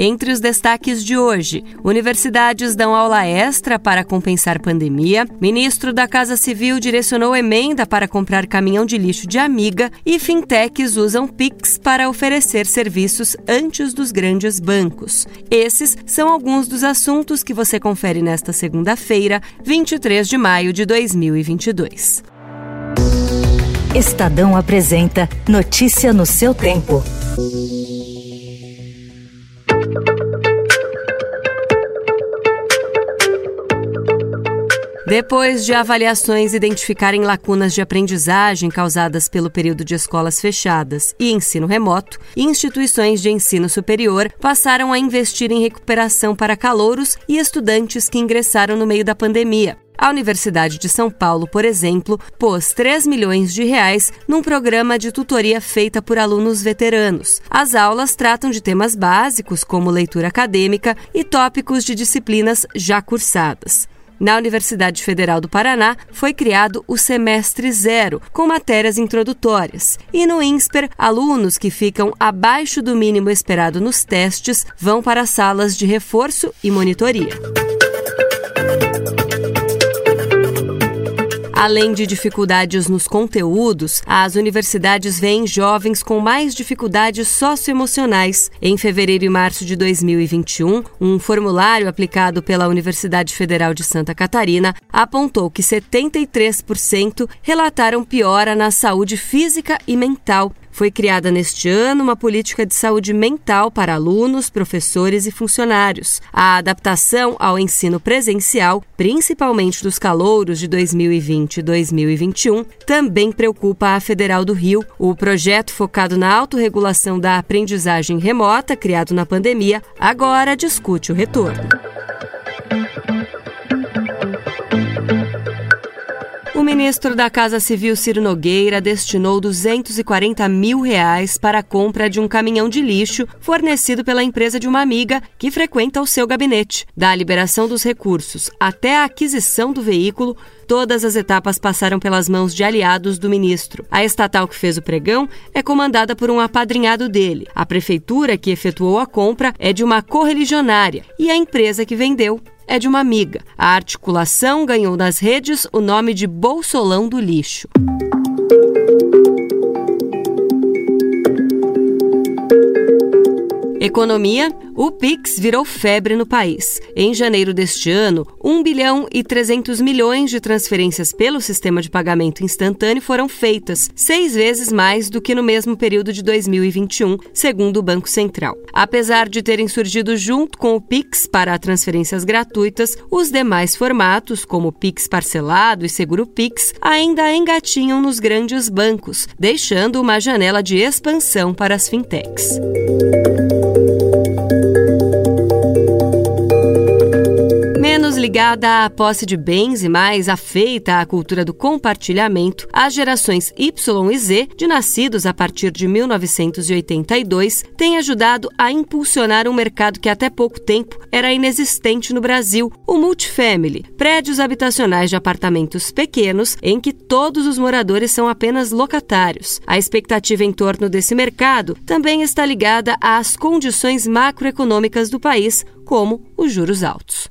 Entre os destaques de hoje, universidades dão aula extra para compensar pandemia, ministro da Casa Civil direcionou emenda para comprar caminhão de lixo de amiga e fintechs usam Pix para oferecer serviços antes dos grandes bancos. Esses são alguns dos assuntos que você confere nesta segunda-feira, 23 de maio de 2022. Estadão apresenta Notícia no seu tempo. Depois de avaliações identificarem lacunas de aprendizagem causadas pelo período de escolas fechadas e ensino remoto, instituições de ensino superior passaram a investir em recuperação para calouros e estudantes que ingressaram no meio da pandemia. A Universidade de São Paulo, por exemplo, pôs 3 milhões de reais num programa de tutoria feita por alunos veteranos. As aulas tratam de temas básicos como leitura acadêmica e tópicos de disciplinas já cursadas. Na Universidade Federal do Paraná, foi criado o Semestre Zero, com matérias introdutórias. E no INSPER, alunos que ficam abaixo do mínimo esperado nos testes vão para salas de reforço e monitoria. Além de dificuldades nos conteúdos, as universidades veem jovens com mais dificuldades socioemocionais. Em fevereiro e março de 2021, um formulário aplicado pela Universidade Federal de Santa Catarina apontou que 73% relataram piora na saúde física e mental, foi criada neste ano uma política de saúde mental para alunos, professores e funcionários. A adaptação ao ensino presencial, principalmente dos calouros de 2020 e 2021, também preocupa a Federal do Rio. O projeto focado na autorregulação da aprendizagem remota, criado na pandemia, agora discute o retorno. Ministro da Casa Civil, Ciro Nogueira, destinou 240 mil reais para a compra de um caminhão de lixo fornecido pela empresa de uma amiga que frequenta o seu gabinete. Da liberação dos recursos até a aquisição do veículo, todas as etapas passaram pelas mãos de aliados do ministro. A estatal que fez o pregão é comandada por um apadrinhado dele. A prefeitura que efetuou a compra é de uma correligionária e a empresa que vendeu é de uma amiga. A articulação ganhou nas redes o nome de Bolsolão do Lixo. Economia, o Pix virou febre no país. Em janeiro deste ano, 1 bilhão e 300 milhões de transferências pelo sistema de pagamento instantâneo foram feitas, seis vezes mais do que no mesmo período de 2021, segundo o Banco Central. Apesar de terem surgido junto com o Pix para transferências gratuitas, os demais formatos, como Pix parcelado e Seguro Pix, ainda engatinham nos grandes bancos, deixando uma janela de expansão para as fintechs. Ligada à posse de bens e mais afeita à cultura do compartilhamento, as gerações Y e Z, de nascidos a partir de 1982, têm ajudado a impulsionar um mercado que até pouco tempo era inexistente no Brasil, o multifamily, prédios habitacionais de apartamentos pequenos em que todos os moradores são apenas locatários. A expectativa em torno desse mercado também está ligada às condições macroeconômicas do país, como os juros altos.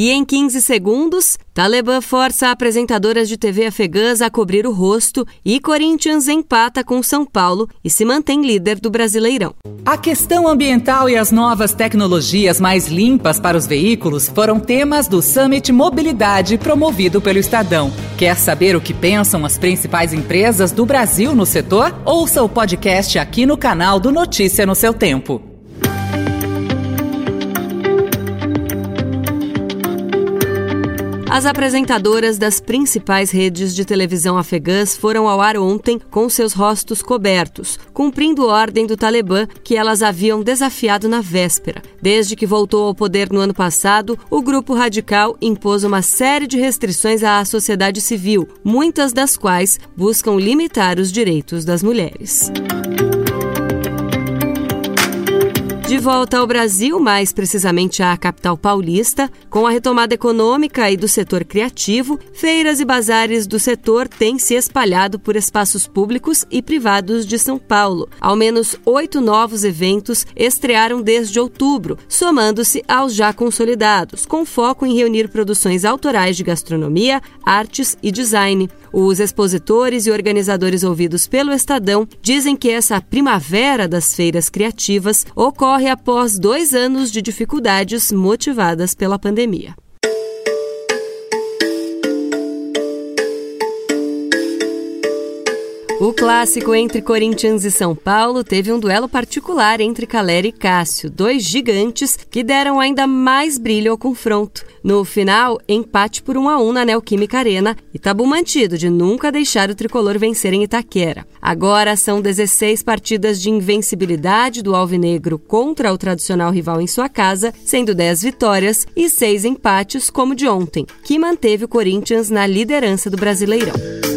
E em 15 segundos, Talibã força apresentadoras de TV afegãs a cobrir o rosto e Corinthians empata com São Paulo e se mantém líder do Brasileirão. A questão ambiental e as novas tecnologias mais limpas para os veículos foram temas do Summit Mobilidade promovido pelo Estadão. Quer saber o que pensam as principais empresas do Brasil no setor? Ouça o podcast aqui no canal do Notícia no seu tempo. As apresentadoras das principais redes de televisão afegãs foram ao ar ontem com seus rostos cobertos, cumprindo ordem do Talibã que elas haviam desafiado na véspera. Desde que voltou ao poder no ano passado, o grupo radical impôs uma série de restrições à sociedade civil, muitas das quais buscam limitar os direitos das mulheres. De volta ao Brasil, mais precisamente à capital paulista, com a retomada econômica e do setor criativo, feiras e bazares do setor têm se espalhado por espaços públicos e privados de São Paulo. Ao menos oito novos eventos estrearam desde outubro, somando-se aos já consolidados, com foco em reunir produções autorais de gastronomia, artes e design. Os expositores e organizadores ouvidos pelo Estadão dizem que essa primavera das feiras criativas ocorre após dois anos de dificuldades motivadas pela pandemia. O clássico entre Corinthians e São Paulo teve um duelo particular entre Caleri e Cássio, dois gigantes que deram ainda mais brilho ao confronto. No final, empate por 1 a 1 na Neoquímica Arena e tabu mantido de nunca deixar o tricolor vencer em Itaquera. Agora são 16 partidas de invencibilidade do Alvinegro contra o tradicional rival em sua casa, sendo 10 vitórias e 6 empates como de ontem, que manteve o Corinthians na liderança do Brasileirão.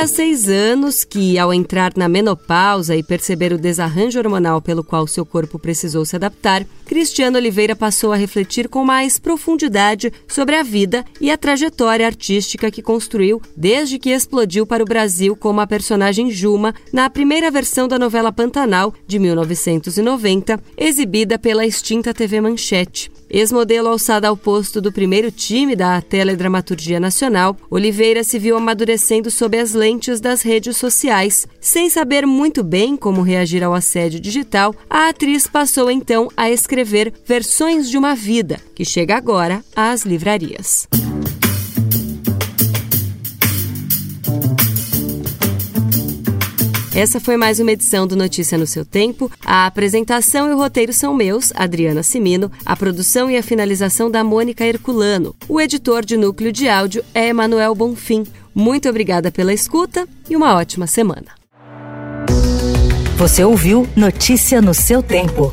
Há seis anos que, ao entrar na menopausa e perceber o desarranjo hormonal pelo qual seu corpo precisou se adaptar, Cristiano Oliveira passou a refletir com mais profundidade sobre a vida e a trajetória artística que construiu desde que explodiu para o Brasil como a personagem Juma na primeira versão da novela Pantanal, de 1990, exibida pela extinta TV Manchete. Ex-modelo alçada ao posto do primeiro time da Teledramaturgia Nacional, Oliveira se viu amadurecendo sob as lentes das redes sociais. Sem saber muito bem como reagir ao assédio digital, a atriz passou então a escrever Versões de uma Vida, que chega agora às livrarias. Essa foi mais uma edição do Notícia no seu tempo. A apresentação e o roteiro são meus, Adriana Simino, a produção e a finalização da Mônica Herculano. O editor de núcleo de áudio é Emanuel Bonfim. Muito obrigada pela escuta e uma ótima semana. Você ouviu Notícia no seu tempo.